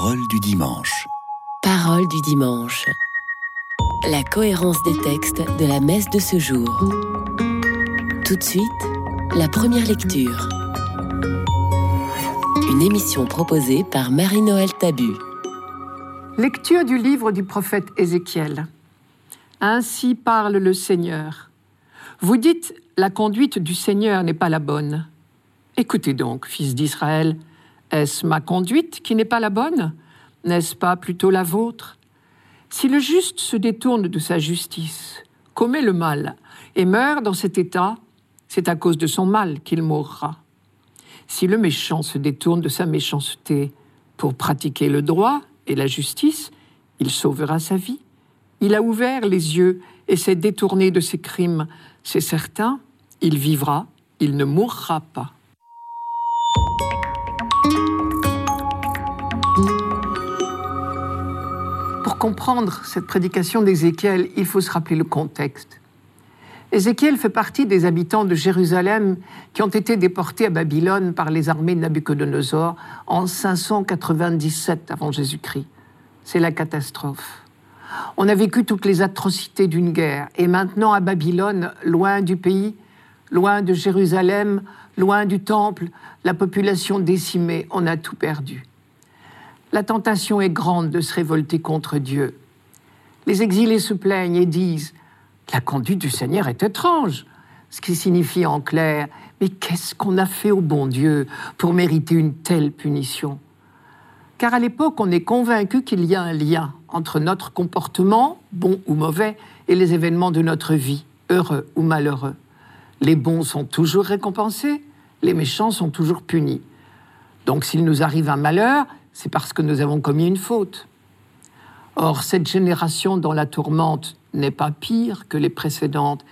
Parole du dimanche. Parole du dimanche. La cohérence des textes de la messe de ce jour. Tout de suite, la première lecture. Une émission proposée par Marie-Noël Tabu. Lecture du livre du prophète Ézéchiel. Ainsi parle le Seigneur. Vous dites, la conduite du Seigneur n'est pas la bonne. Écoutez donc, fils d'Israël, est-ce ma conduite qui n'est pas la bonne? N'est-ce pas plutôt la vôtre? Si le juste se détourne de sa justice, commet le mal et meurt dans cet état, c'est à cause de son mal qu'il mourra. Si le méchant se détourne de sa méchanceté pour pratiquer le droit et la justice, il sauvera sa vie. Il a ouvert les yeux et s'est détourné de ses crimes. C'est certain, il vivra, il ne mourra pas. Pour comprendre cette prédication d'Ézéchiel, il faut se rappeler le contexte. Ézéchiel fait partie des habitants de Jérusalem qui ont été déportés à Babylone par les armées de Nabucodonosor en 597 avant Jésus-Christ. C'est la catastrophe. On a vécu toutes les atrocités d'une guerre et maintenant à Babylone, loin du pays, loin de Jérusalem, loin du temple, la population décimée, on a tout perdu. La tentation est grande de se révolter contre Dieu. Les exilés se plaignent et disent La conduite du Seigneur est étrange, ce qui signifie en clair Mais qu'est-ce qu'on a fait au bon Dieu pour mériter une telle punition? Car à l'époque, on est convaincu qu'il y a un lien entre notre comportement, bon ou mauvais, et les événements de notre vie, heureux ou malheureux. Les bons sont toujours récompensés, les méchants sont toujours punis. Donc s'il nous arrive un malheur, c'est parce que nous avons commis une faute. Or, cette génération dont la tourmente n'est pas pire que les précédentes,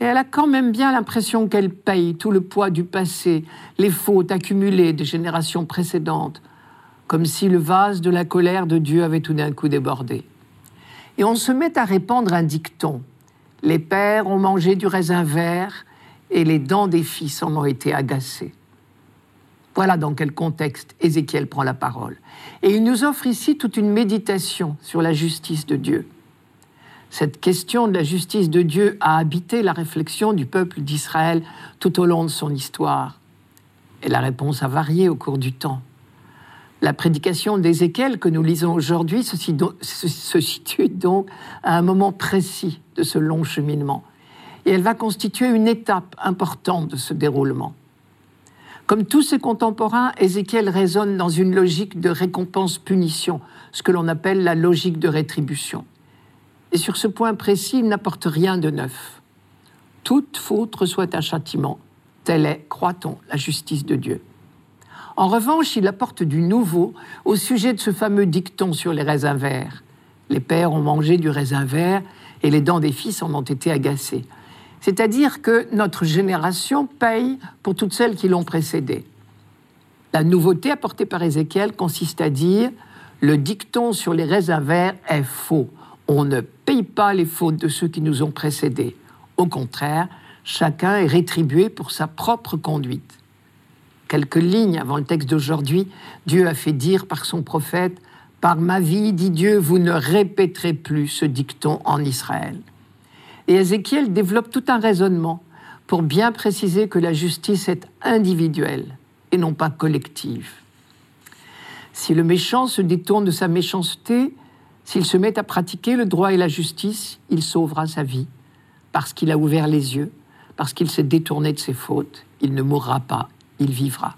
et elle a quand même bien l'impression qu'elle paye tout le poids du passé, les fautes accumulées des générations précédentes, comme si le vase de la colère de Dieu avait tout d'un coup débordé. Et on se met à répandre un dicton. Les pères ont mangé du raisin vert et les dents des fils en ont été agacées. Voilà dans quel contexte Ézéchiel prend la parole. Et il nous offre ici toute une méditation sur la justice de Dieu. Cette question de la justice de Dieu a habité la réflexion du peuple d'Israël tout au long de son histoire. Et la réponse a varié au cours du temps. La prédication d'Ézéchiel que nous lisons aujourd'hui se, situe donc à un moment précis de ce long cheminement. Et elle va constituer une étape importante de ce déroulement. Comme tous ses contemporains, Ézéchiel résonne dans une logique de récompense-punition, ce que l'on appelle la logique de rétribution. Et sur ce point précis, il n'apporte rien de neuf. Toute faute reçoit un châtiment. Telle est, croit-on, la justice de Dieu. En revanche, il apporte du nouveau au sujet de ce fameux dicton sur les raisins verts. Les pères ont mangé du raisin vert et les dents des fils en ont été agacées. C'est-à-dire que notre génération paye pour toutes celles qui l'ont précédée. La nouveauté apportée par Ézéchiel consiste à dire le dicton sur les raisins verts est faux. On ne paye pas les fautes de ceux qui nous ont précédés. Au contraire, chacun est rétribué pour sa propre conduite. Quelques lignes avant le texte d'aujourd'hui, Dieu a fait dire par son prophète Par ma vie, dit Dieu, vous ne répéterez plus ce dicton en Israël. Et Ézéchiel développe tout un raisonnement pour bien préciser que la justice est individuelle et non pas collective. Si le méchant se détourne de sa méchanceté, s'il se met à pratiquer le droit et la justice, il sauvera sa vie, parce qu'il a ouvert les yeux, parce qu'il s'est détourné de ses fautes. Il ne mourra pas, il vivra.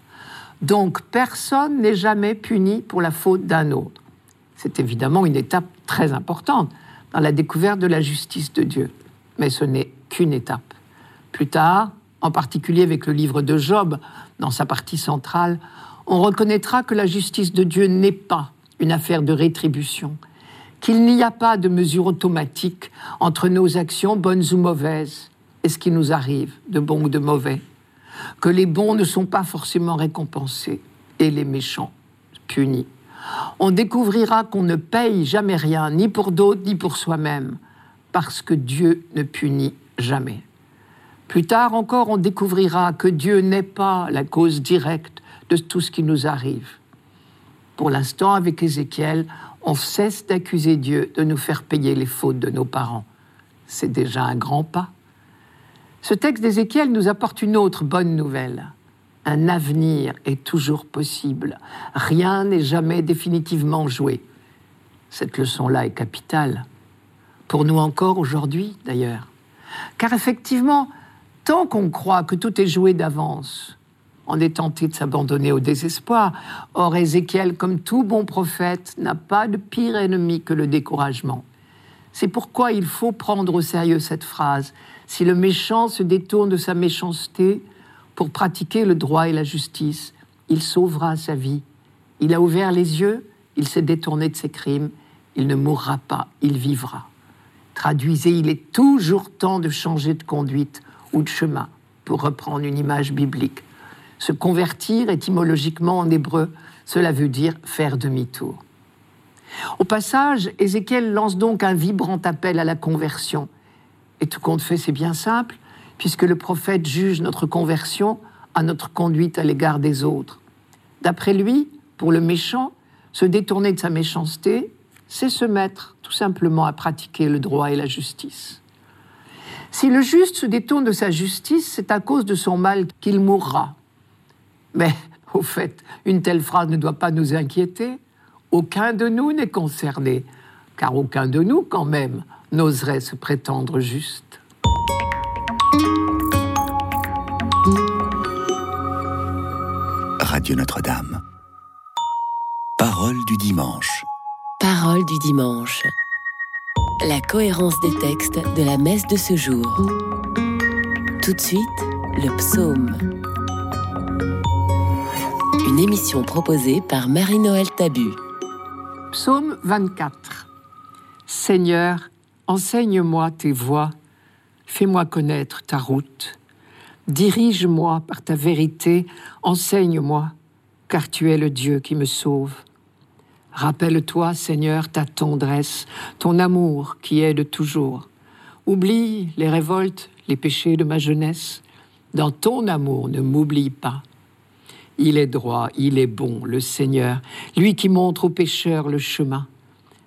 Donc personne n'est jamais puni pour la faute d'un autre. C'est évidemment une étape très importante dans la découverte de la justice de Dieu mais ce n'est qu'une étape. Plus tard, en particulier avec le livre de Job, dans sa partie centrale, on reconnaîtra que la justice de Dieu n'est pas une affaire de rétribution, qu'il n'y a pas de mesure automatique entre nos actions bonnes ou mauvaises et ce qui nous arrive, de bon ou de mauvais, que les bons ne sont pas forcément récompensés et les méchants punis. On découvrira qu'on ne paye jamais rien, ni pour d'autres, ni pour soi-même, parce que Dieu ne punit jamais. Plus tard encore, on découvrira que Dieu n'est pas la cause directe de tout ce qui nous arrive. Pour l'instant, avec Ézéchiel, on cesse d'accuser Dieu de nous faire payer les fautes de nos parents. C'est déjà un grand pas. Ce texte d'Ézéchiel nous apporte une autre bonne nouvelle. Un avenir est toujours possible. Rien n'est jamais définitivement joué. Cette leçon-là est capitale. Pour nous encore aujourd'hui, d'ailleurs. Car effectivement, tant qu'on croit que tout est joué d'avance, on est tenté de s'abandonner au désespoir. Or, Ézéchiel, comme tout bon prophète, n'a pas de pire ennemi que le découragement. C'est pourquoi il faut prendre au sérieux cette phrase. Si le méchant se détourne de sa méchanceté pour pratiquer le droit et la justice, il sauvera sa vie. Il a ouvert les yeux, il s'est détourné de ses crimes, il ne mourra pas, il vivra. Traduisez, il est toujours temps de changer de conduite ou de chemin, pour reprendre une image biblique. Se convertir, étymologiquement en hébreu, cela veut dire faire demi-tour. Au passage, Ézéchiel lance donc un vibrant appel à la conversion. Et tout compte fait, c'est bien simple, puisque le prophète juge notre conversion à notre conduite à l'égard des autres. D'après lui, pour le méchant, se détourner de sa méchanceté, c'est se mettre tout simplement à pratiquer le droit et la justice. Si le juste se détourne de sa justice, c'est à cause de son mal qu'il mourra. Mais, au fait, une telle phrase ne doit pas nous inquiéter. Aucun de nous n'est concerné, car aucun de nous, quand même, n'oserait se prétendre juste. Radio Notre-Dame. Parole du dimanche. Parole du dimanche. La cohérence des textes de la messe de ce jour. Tout de suite, le psaume. Une émission proposée par Marie-Noël Tabu. Psaume 24. Seigneur, enseigne-moi tes voies, fais-moi connaître ta route. Dirige-moi par ta vérité, enseigne-moi, car tu es le Dieu qui me sauve. Rappelle-toi, Seigneur, ta tendresse, ton amour qui est de toujours. Oublie les révoltes, les péchés de ma jeunesse. Dans ton amour, ne m'oublie pas. Il est droit, il est bon, le Seigneur, lui qui montre aux pécheurs le chemin.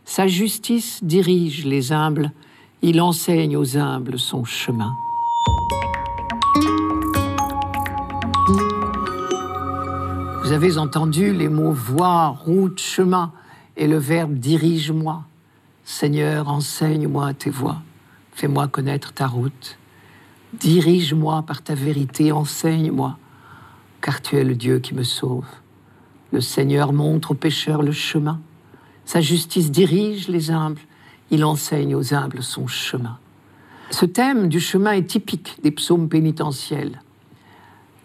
Sa justice dirige les humbles, il enseigne aux humbles son chemin. Vous avez entendu les mots voie, route, chemin et le verbe dirige-moi. Seigneur, enseigne-moi tes voies, fais-moi connaître ta route. Dirige-moi par ta vérité, enseigne-moi, car tu es le Dieu qui me sauve. Le Seigneur montre aux pécheurs le chemin. Sa justice dirige les humbles, il enseigne aux humbles son chemin. Ce thème du chemin est typique des psaumes pénitentiels.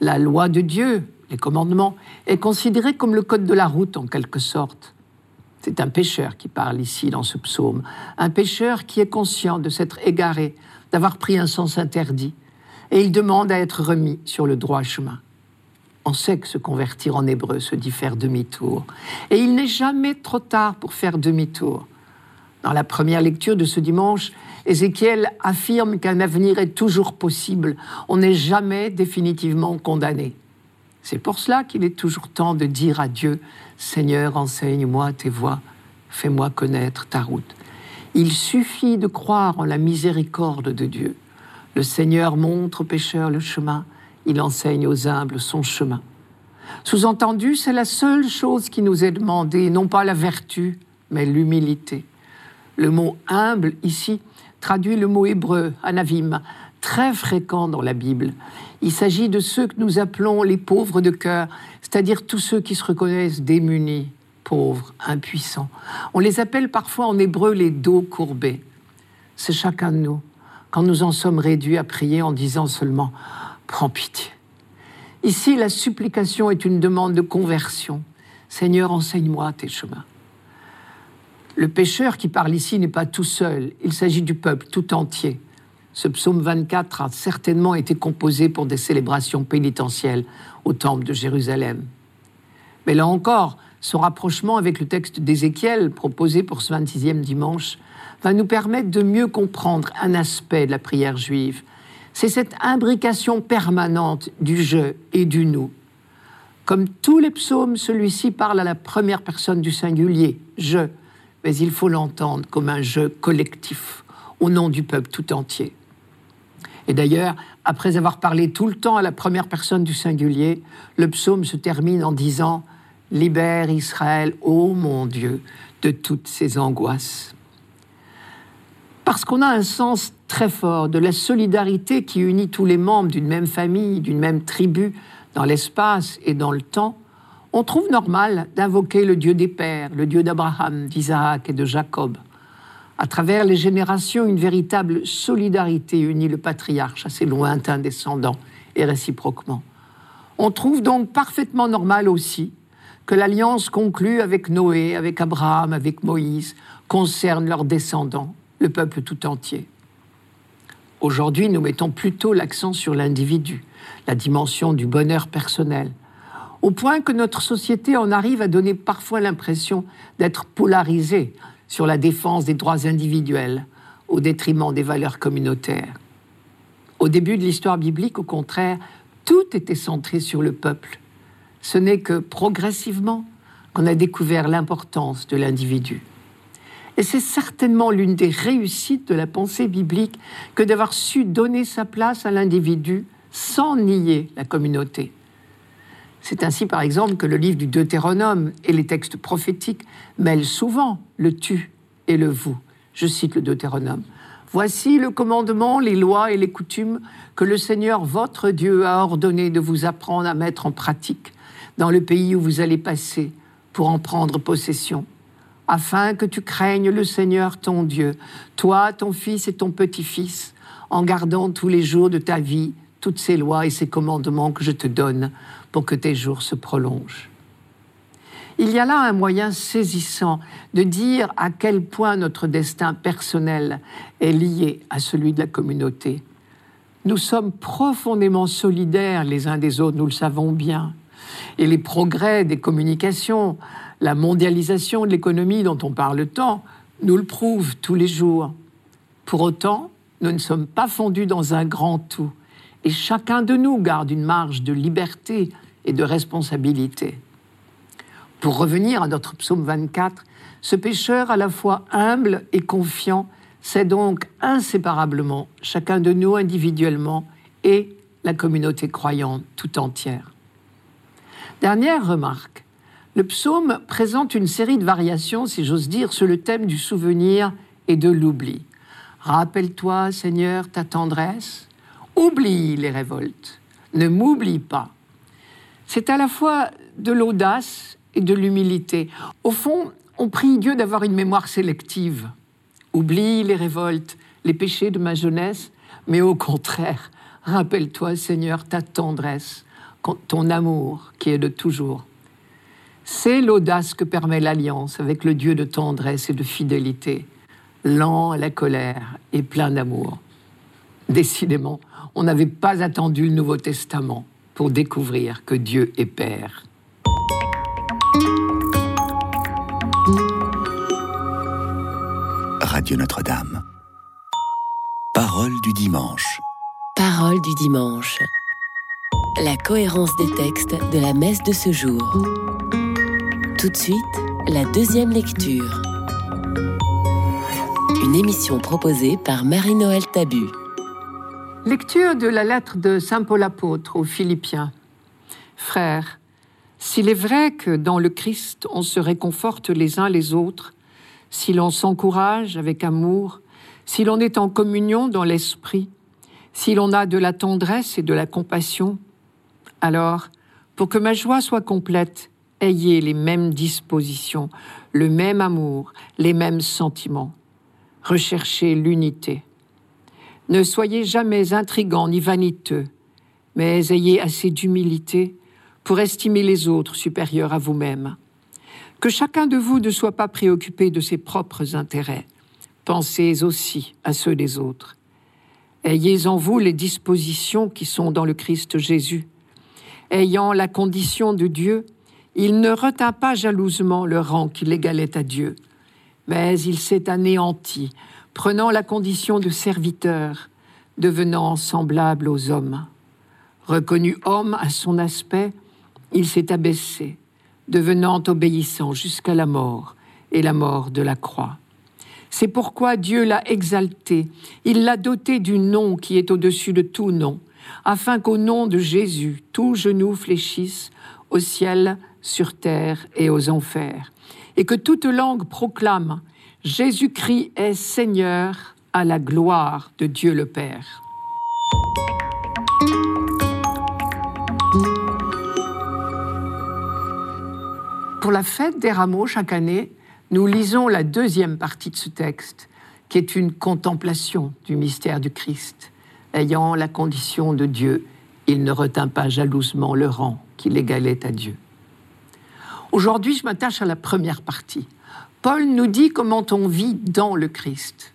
La loi de Dieu, les commandements, est considéré comme le code de la route en quelque sorte. C'est un pécheur qui parle ici dans ce psaume, un pécheur qui est conscient de s'être égaré, d'avoir pris un sens interdit, et il demande à être remis sur le droit chemin. On sait que se convertir en hébreu se dit faire demi-tour, et il n'est jamais trop tard pour faire demi-tour. Dans la première lecture de ce dimanche, Ézéchiel affirme qu'un avenir est toujours possible, on n'est jamais définitivement condamné. C'est pour cela qu'il est toujours temps de dire à Dieu, Seigneur, enseigne-moi tes voies, fais-moi connaître ta route. Il suffit de croire en la miséricorde de Dieu. Le Seigneur montre aux pécheurs le chemin, il enseigne aux humbles son chemin. Sous-entendu, c'est la seule chose qui nous est demandée, non pas la vertu, mais l'humilité. Le mot humble ici traduit le mot hébreu, anavim, très fréquent dans la Bible. Il s'agit de ceux que nous appelons les pauvres de cœur, c'est-à-dire tous ceux qui se reconnaissent démunis, pauvres, impuissants. On les appelle parfois en hébreu les dos courbés. C'est chacun de nous, quand nous en sommes réduits à prier en disant seulement Prends pitié. Ici, la supplication est une demande de conversion. Seigneur, enseigne-moi tes chemins. Le pécheur qui parle ici n'est pas tout seul, il s'agit du peuple tout entier. Ce psaume 24 a certainement été composé pour des célébrations pénitentielles au temple de Jérusalem. Mais là encore, son rapprochement avec le texte d'Ézéchiel proposé pour ce 26e dimanche va nous permettre de mieux comprendre un aspect de la prière juive. C'est cette imbrication permanente du je et du nous. Comme tous les psaumes, celui-ci parle à la première personne du singulier, je, mais il faut l'entendre comme un je collectif, au nom du peuple tout entier. Et d'ailleurs, après avoir parlé tout le temps à la première personne du singulier, le psaume se termine en disant Libère Israël, ô mon Dieu, de toutes ses angoisses. Parce qu'on a un sens très fort de la solidarité qui unit tous les membres d'une même famille, d'une même tribu, dans l'espace et dans le temps, on trouve normal d'invoquer le Dieu des pères, le Dieu d'Abraham, d'Isaac et de Jacob. À travers les générations, une véritable solidarité unit le patriarche à ses lointains descendants et réciproquement. On trouve donc parfaitement normal aussi que l'alliance conclue avec Noé, avec Abraham, avec Moïse concerne leurs descendants, le peuple tout entier. Aujourd'hui, nous mettons plutôt l'accent sur l'individu, la dimension du bonheur personnel, au point que notre société en arrive à donner parfois l'impression d'être polarisée sur la défense des droits individuels au détriment des valeurs communautaires. Au début de l'histoire biblique, au contraire, tout était centré sur le peuple. Ce n'est que progressivement qu'on a découvert l'importance de l'individu. Et c'est certainement l'une des réussites de la pensée biblique que d'avoir su donner sa place à l'individu sans nier la communauté. C'est ainsi, par exemple, que le livre du Deutéronome et les textes prophétiques mêlent souvent le tu et le vous. Je cite le Deutéronome. Voici le commandement, les lois et les coutumes que le Seigneur votre Dieu a ordonné de vous apprendre à mettre en pratique dans le pays où vous allez passer pour en prendre possession, afin que tu craignes le Seigneur ton Dieu, toi, ton fils et ton petit-fils, en gardant tous les jours de ta vie toutes ces lois et ces commandements que je te donne pour que tes jours se prolongent. Il y a là un moyen saisissant de dire à quel point notre destin personnel est lié à celui de la communauté. Nous sommes profondément solidaires les uns des autres, nous le savons bien. Et les progrès des communications, la mondialisation de l'économie dont on parle tant, nous le prouvent tous les jours. Pour autant, nous ne sommes pas fondus dans un grand tout et chacun de nous garde une marge de liberté et de responsabilité. Pour revenir à notre psaume 24, ce pécheur à la fois humble et confiant c'est donc inséparablement chacun de nous individuellement et la communauté croyante tout entière. Dernière remarque, le psaume présente une série de variations, si j'ose dire, sur le thème du souvenir et de l'oubli. Rappelle-toi, Seigneur, ta tendresse, Oublie les révoltes, ne m'oublie pas. C'est à la fois de l'audace et de l'humilité. Au fond, on prie Dieu d'avoir une mémoire sélective. Oublie les révoltes, les péchés de ma jeunesse, mais au contraire, rappelle-toi, Seigneur, ta tendresse, ton amour qui est de toujours. C'est l'audace que permet l'alliance avec le Dieu de tendresse et de fidélité, lent à la colère et plein d'amour. Décidément, on n'avait pas attendu le Nouveau Testament pour découvrir que Dieu est Père. Radio Notre-Dame. Parole du dimanche. Parole du dimanche. La cohérence des textes de la messe de ce jour. Tout de suite, la deuxième lecture. Une émission proposée par Marie-Noël Tabu. Lecture de la lettre de Saint Paul apôtre aux Philippiens. Frères, s'il est vrai que dans le Christ on se réconforte les uns les autres, si l'on s'encourage avec amour, si l'on est en communion dans l'esprit, si l'on a de la tendresse et de la compassion, alors, pour que ma joie soit complète, ayez les mêmes dispositions, le même amour, les mêmes sentiments. Recherchez l'unité. Ne soyez jamais intrigants ni vaniteux, mais ayez assez d'humilité pour estimer les autres supérieurs à vous-même. Que chacun de vous ne soit pas préoccupé de ses propres intérêts. Pensez aussi à ceux des autres. Ayez en vous les dispositions qui sont dans le Christ Jésus. Ayant la condition de Dieu, il ne retint pas jalousement le rang qui l'égalait à Dieu, mais il s'est anéanti prenant la condition de serviteur, devenant semblable aux hommes. Reconnu homme à son aspect, il s'est abaissé, devenant obéissant jusqu'à la mort et la mort de la croix. C'est pourquoi Dieu l'a exalté, il l'a doté du nom qui est au-dessus de tout nom, afin qu'au nom de Jésus, tout genou fléchisse au ciel, sur terre et aux enfers, et que toute langue proclame Jésus-Christ est Seigneur à la gloire de Dieu le Père. Pour la fête des rameaux chaque année, nous lisons la deuxième partie de ce texte, qui est une contemplation du mystère du Christ. Ayant la condition de Dieu, il ne retint pas jalousement le rang qu'il égalait à Dieu. Aujourd'hui, je m'attache à la première partie. Paul nous dit comment on vit dans le Christ.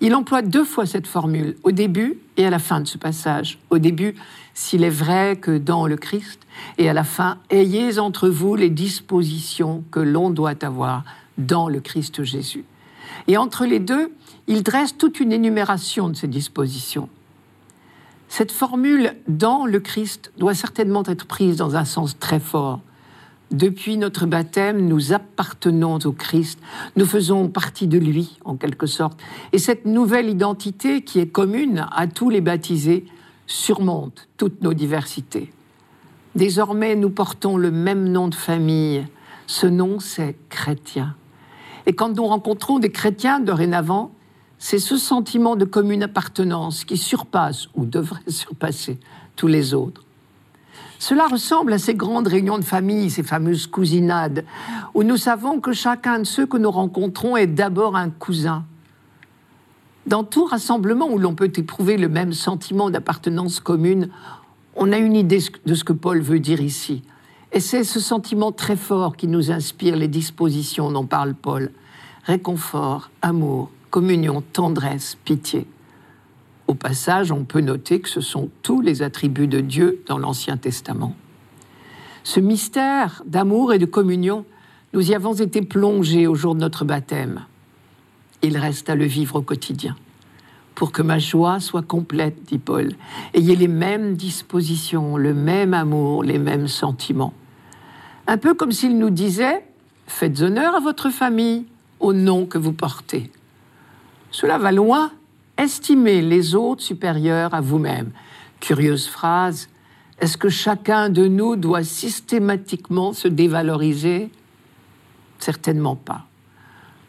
Il emploie deux fois cette formule, au début et à la fin de ce passage. Au début, s'il est vrai que dans le Christ, et à la fin, ayez entre vous les dispositions que l'on doit avoir dans le Christ Jésus. Et entre les deux, il dresse toute une énumération de ces dispositions. Cette formule dans le Christ doit certainement être prise dans un sens très fort. Depuis notre baptême, nous appartenons au Christ, nous faisons partie de lui en quelque sorte. Et cette nouvelle identité qui est commune à tous les baptisés surmonte toutes nos diversités. Désormais, nous portons le même nom de famille. Ce nom, c'est chrétien. Et quand nous rencontrons des chrétiens dorénavant, c'est ce sentiment de commune appartenance qui surpasse ou devrait surpasser tous les autres. Cela ressemble à ces grandes réunions de famille, ces fameuses cousinades, où nous savons que chacun de ceux que nous rencontrons est d'abord un cousin. Dans tout rassemblement où l'on peut éprouver le même sentiment d'appartenance commune, on a une idée de ce que Paul veut dire ici. Et c'est ce sentiment très fort qui nous inspire les dispositions dont parle Paul. Réconfort, amour, communion, tendresse, pitié. Au passage, on peut noter que ce sont tous les attributs de Dieu dans l'Ancien Testament. Ce mystère d'amour et de communion, nous y avons été plongés au jour de notre baptême. Il reste à le vivre au quotidien. Pour que ma joie soit complète, dit Paul, ayez les mêmes dispositions, le même amour, les mêmes sentiments. Un peu comme s'il nous disait, faites honneur à votre famille au nom que vous portez. Cela va loin Estimez les autres supérieurs à vous-même. Curieuse phrase. Est-ce que chacun de nous doit systématiquement se dévaloriser? Certainement pas.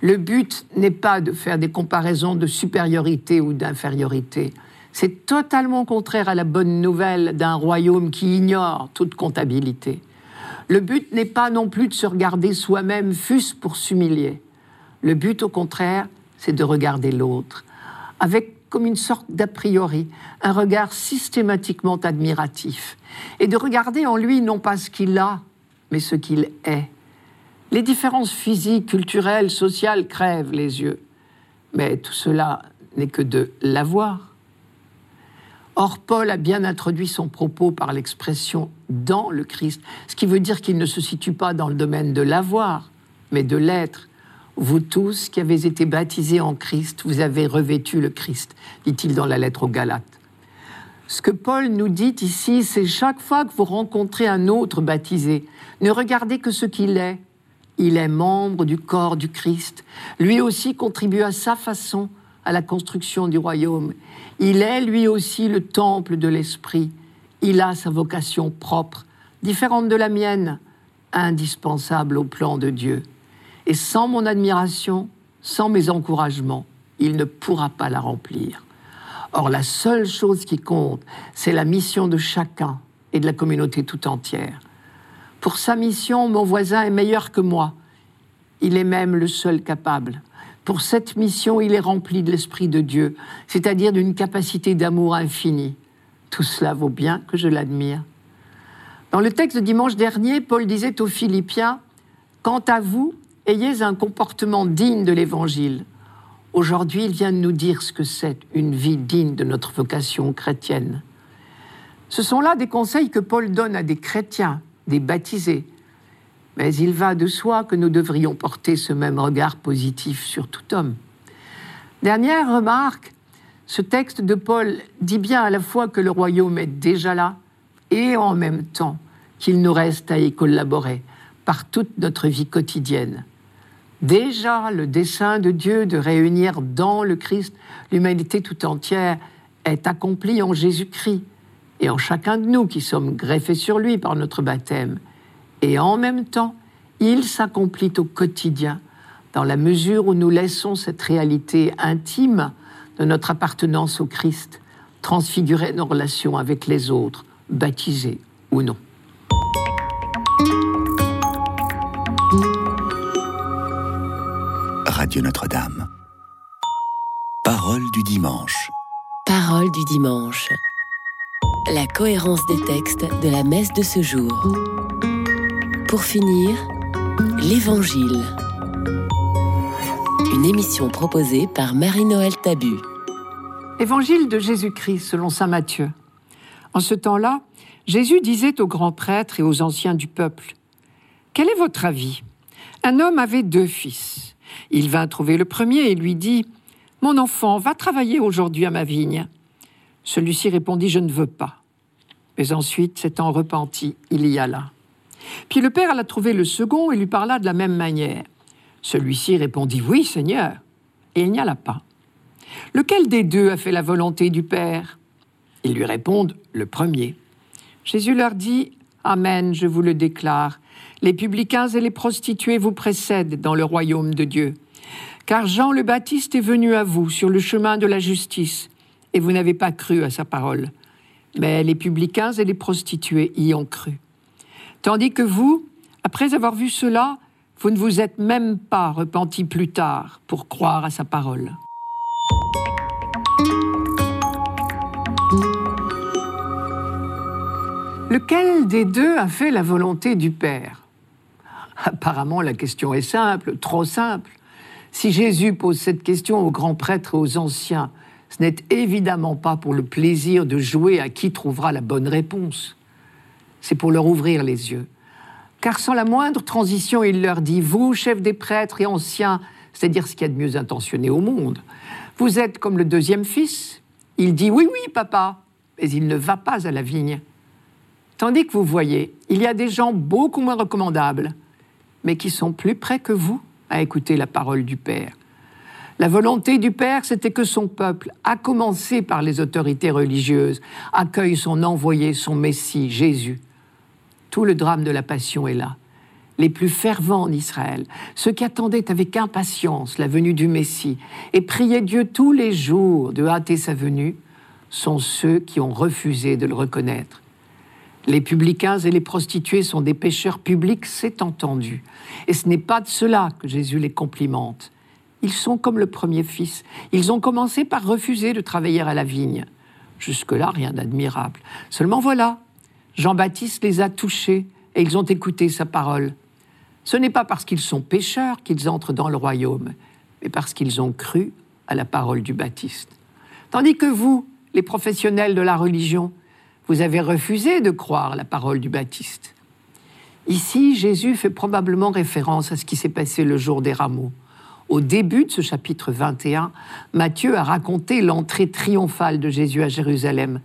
Le but n'est pas de faire des comparaisons de supériorité ou d'infériorité. C'est totalement contraire à la bonne nouvelle d'un royaume qui ignore toute comptabilité. Le but n'est pas non plus de se regarder soi-même, fût-ce pour s'humilier. Le but, au contraire, c'est de regarder l'autre, avec comme une sorte d'a priori, un regard systématiquement admiratif, et de regarder en lui non pas ce qu'il a, mais ce qu'il est. Les différences physiques, culturelles, sociales crèvent les yeux, mais tout cela n'est que de l'avoir. Or, Paul a bien introduit son propos par l'expression dans le Christ, ce qui veut dire qu'il ne se situe pas dans le domaine de l'avoir, mais de l'être. Vous tous qui avez été baptisés en Christ, vous avez revêtu le Christ, dit-il dans la lettre aux Galates. Ce que Paul nous dit ici, c'est chaque fois que vous rencontrez un autre baptisé, ne regardez que ce qu'il est. Il est membre du corps du Christ. Lui aussi contribue à sa façon à la construction du royaume. Il est lui aussi le temple de l'Esprit. Il a sa vocation propre, différente de la mienne, indispensable au plan de Dieu. Et sans mon admiration, sans mes encouragements, il ne pourra pas la remplir. Or, la seule chose qui compte, c'est la mission de chacun et de la communauté tout entière. Pour sa mission, mon voisin est meilleur que moi. Il est même le seul capable. Pour cette mission, il est rempli de l'Esprit de Dieu, c'est-à-dire d'une capacité d'amour infini. Tout cela vaut bien que je l'admire. Dans le texte de dimanche dernier, Paul disait aux Philippiens, Quant à vous, ayez un comportement digne de l'Évangile. Aujourd'hui, il vient de nous dire ce que c'est une vie digne de notre vocation chrétienne. Ce sont là des conseils que Paul donne à des chrétiens, des baptisés. Mais il va de soi que nous devrions porter ce même regard positif sur tout homme. Dernière remarque, ce texte de Paul dit bien à la fois que le royaume est déjà là et en même temps qu'il nous reste à y collaborer par toute notre vie quotidienne. Déjà, le dessein de Dieu de réunir dans le Christ l'humanité tout entière est accompli en Jésus-Christ et en chacun de nous qui sommes greffés sur lui par notre baptême. Et en même temps, il s'accomplit au quotidien dans la mesure où nous laissons cette réalité intime de notre appartenance au Christ transfigurer nos relations avec les autres, baptisés ou non. Radio Notre-Dame. Parole du dimanche. Parole du dimanche. La cohérence des textes de la messe de ce jour. Pour finir, l'Évangile. Une émission proposée par Marie-Noël Tabu. Évangile de Jésus-Christ selon Saint Matthieu. En ce temps-là, Jésus disait aux grands prêtres et aux anciens du peuple, Quel est votre avis? Un homme avait deux fils. Il vint trouver le premier et lui dit, Mon enfant, va travailler aujourd'hui à ma vigne. Celui-ci répondit, Je ne veux pas. Mais ensuite, s'étant repenti, il y alla. Puis le père alla trouver le second et lui parla de la même manière. Celui-ci répondit Oui, Seigneur, et il n'y alla pas. Lequel des deux a fait la volonté du Père? Ils lui répondent Le premier. Jésus leur dit Amen, je vous le déclare. Les publicains et les prostituées vous précèdent dans le royaume de Dieu. Car Jean le Baptiste est venu à vous sur le chemin de la justice, et vous n'avez pas cru à sa parole. Mais les publicains et les prostituées y ont cru. Tandis que vous, après avoir vu cela, vous ne vous êtes même pas repenti plus tard pour croire à sa parole. Lequel des deux a fait la volonté du Père? Apparemment, la question est simple, trop simple. Si Jésus pose cette question aux grands prêtres et aux anciens, ce n'est évidemment pas pour le plaisir de jouer à qui trouvera la bonne réponse. C'est pour leur ouvrir les yeux. Car sans la moindre transition, il leur dit, vous, chefs des prêtres et anciens, c'est-à-dire ce qu'il y a de mieux intentionné au monde, vous êtes comme le deuxième fils. Il dit, oui, oui, papa, mais il ne va pas à la vigne. Tandis que vous voyez, il y a des gens beaucoup moins recommandables, mais qui sont plus près que vous à écouter la parole du Père. La volonté du Père, c'était que son peuple, à commencer par les autorités religieuses, accueille son envoyé, son Messie, Jésus. Tout le drame de la Passion est là. Les plus fervents en Israël, ceux qui attendaient avec impatience la venue du Messie et priaient Dieu tous les jours de hâter sa venue, sont ceux qui ont refusé de le reconnaître. Les publicains et les prostituées sont des pécheurs publics, c'est entendu. Et ce n'est pas de cela que Jésus les complimente. Ils sont comme le premier fils. Ils ont commencé par refuser de travailler à la vigne. Jusque-là, rien d'admirable. Seulement voilà, Jean-Baptiste les a touchés et ils ont écouté sa parole. Ce n'est pas parce qu'ils sont pécheurs qu'ils entrent dans le royaume, mais parce qu'ils ont cru à la parole du Baptiste. Tandis que vous, les professionnels de la religion, vous avez refusé de croire la parole du Baptiste. Ici, Jésus fait probablement référence à ce qui s'est passé le jour des rameaux. Au début de ce chapitre 21, Matthieu a raconté l'entrée triomphale de Jésus à Jérusalem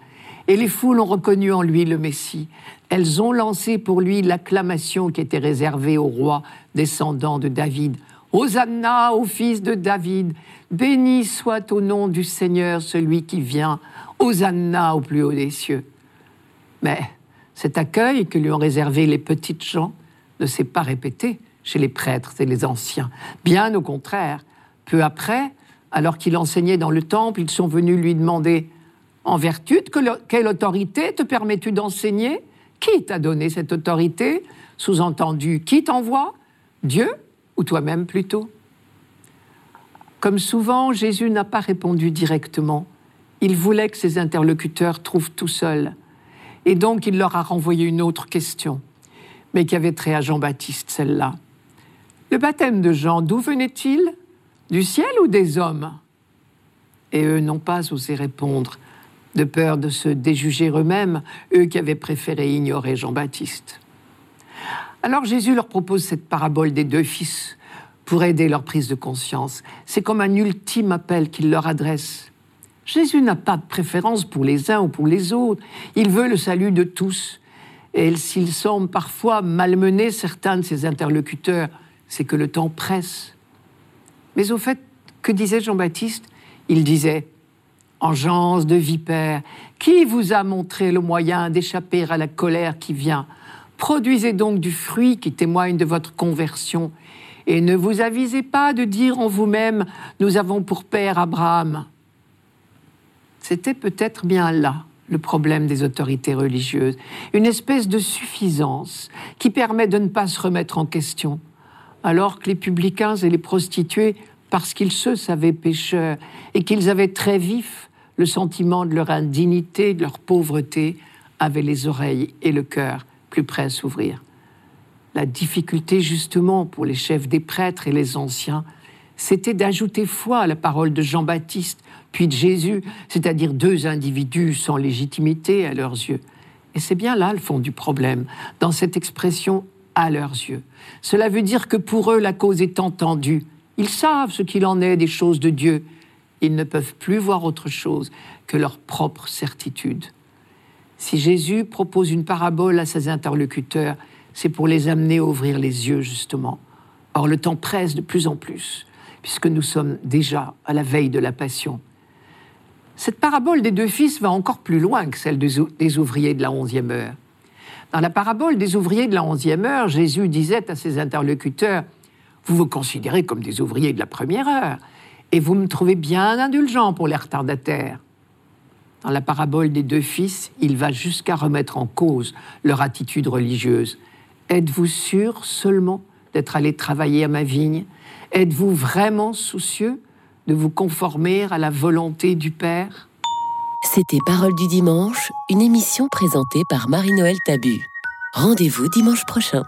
et les foules ont reconnu en lui le Messie. Elles ont lancé pour lui l'acclamation qui était réservée au roi descendant de David. Hosanna au fils de David, béni soit au nom du Seigneur celui qui vient, Hosanna au plus haut des cieux. Mais cet accueil que lui ont réservé les petites gens ne s'est pas répété chez les prêtres et les anciens. Bien au contraire, peu après, alors qu'il enseignait dans le temple, ils sont venus lui demander en vertu de quelle autorité te permets-tu d'enseigner? Qui t'a donné cette autorité? Sous-entendu, qui t'envoie? Dieu ou toi-même plutôt? Comme souvent, Jésus n'a pas répondu directement. Il voulait que ses interlocuteurs trouvent tout seuls. Et donc il leur a renvoyé une autre question, mais qui avait trait à Jean-Baptiste, celle-là. Le baptême de Jean, d'où venait-il? Du ciel ou des hommes? Et eux n'ont pas osé répondre de peur de se déjuger eux-mêmes, eux qui avaient préféré ignorer Jean-Baptiste. Alors Jésus leur propose cette parabole des deux fils pour aider leur prise de conscience. C'est comme un ultime appel qu'il leur adresse. Jésus n'a pas de préférence pour les uns ou pour les autres. Il veut le salut de tous. Et s'il semble parfois malmener certains de ses interlocuteurs, c'est que le temps presse. Mais au fait, que disait Jean-Baptiste? Il disait Engeance de vipère, qui vous a montré le moyen d'échapper à la colère qui vient? Produisez donc du fruit qui témoigne de votre conversion, et ne vous avisez pas de dire en vous-même Nous avons pour père Abraham. C'était peut-être bien là le problème des autorités religieuses, une espèce de suffisance qui permet de ne pas se remettre en question, alors que les publicains et les prostituées, parce qu'ils se savaient pécheurs et qu'ils avaient très vif le sentiment de leur indignité, de leur pauvreté, avaient les oreilles et le cœur plus prêts à s'ouvrir. La difficulté justement pour les chefs des prêtres et les anciens, c'était d'ajouter foi à la parole de Jean-Baptiste puis de Jésus, c'est-à-dire deux individus sans légitimité à leurs yeux. Et c'est bien là le fond du problème, dans cette expression à leurs yeux. Cela veut dire que pour eux, la cause est entendue. Ils savent ce qu'il en est des choses de Dieu. Ils ne peuvent plus voir autre chose que leur propre certitude. Si Jésus propose une parabole à ses interlocuteurs, c'est pour les amener à ouvrir les yeux, justement. Or, le temps presse de plus en plus, puisque nous sommes déjà à la veille de la Passion. Cette parabole des deux fils va encore plus loin que celle des ouvriers de la onzième heure. Dans la parabole des ouvriers de la onzième heure, Jésus disait à ses interlocuteurs, Vous vous considérez comme des ouvriers de la première heure, et vous me trouvez bien indulgent pour les retardataires. Dans la parabole des deux fils, il va jusqu'à remettre en cause leur attitude religieuse. Êtes-vous sûr seulement d'être allé travailler à ma vigne? Êtes-vous vraiment soucieux de vous conformer à la volonté du Père C'était Parole du dimanche, une émission présentée par Marie-Noël Tabu. Rendez-vous dimanche prochain.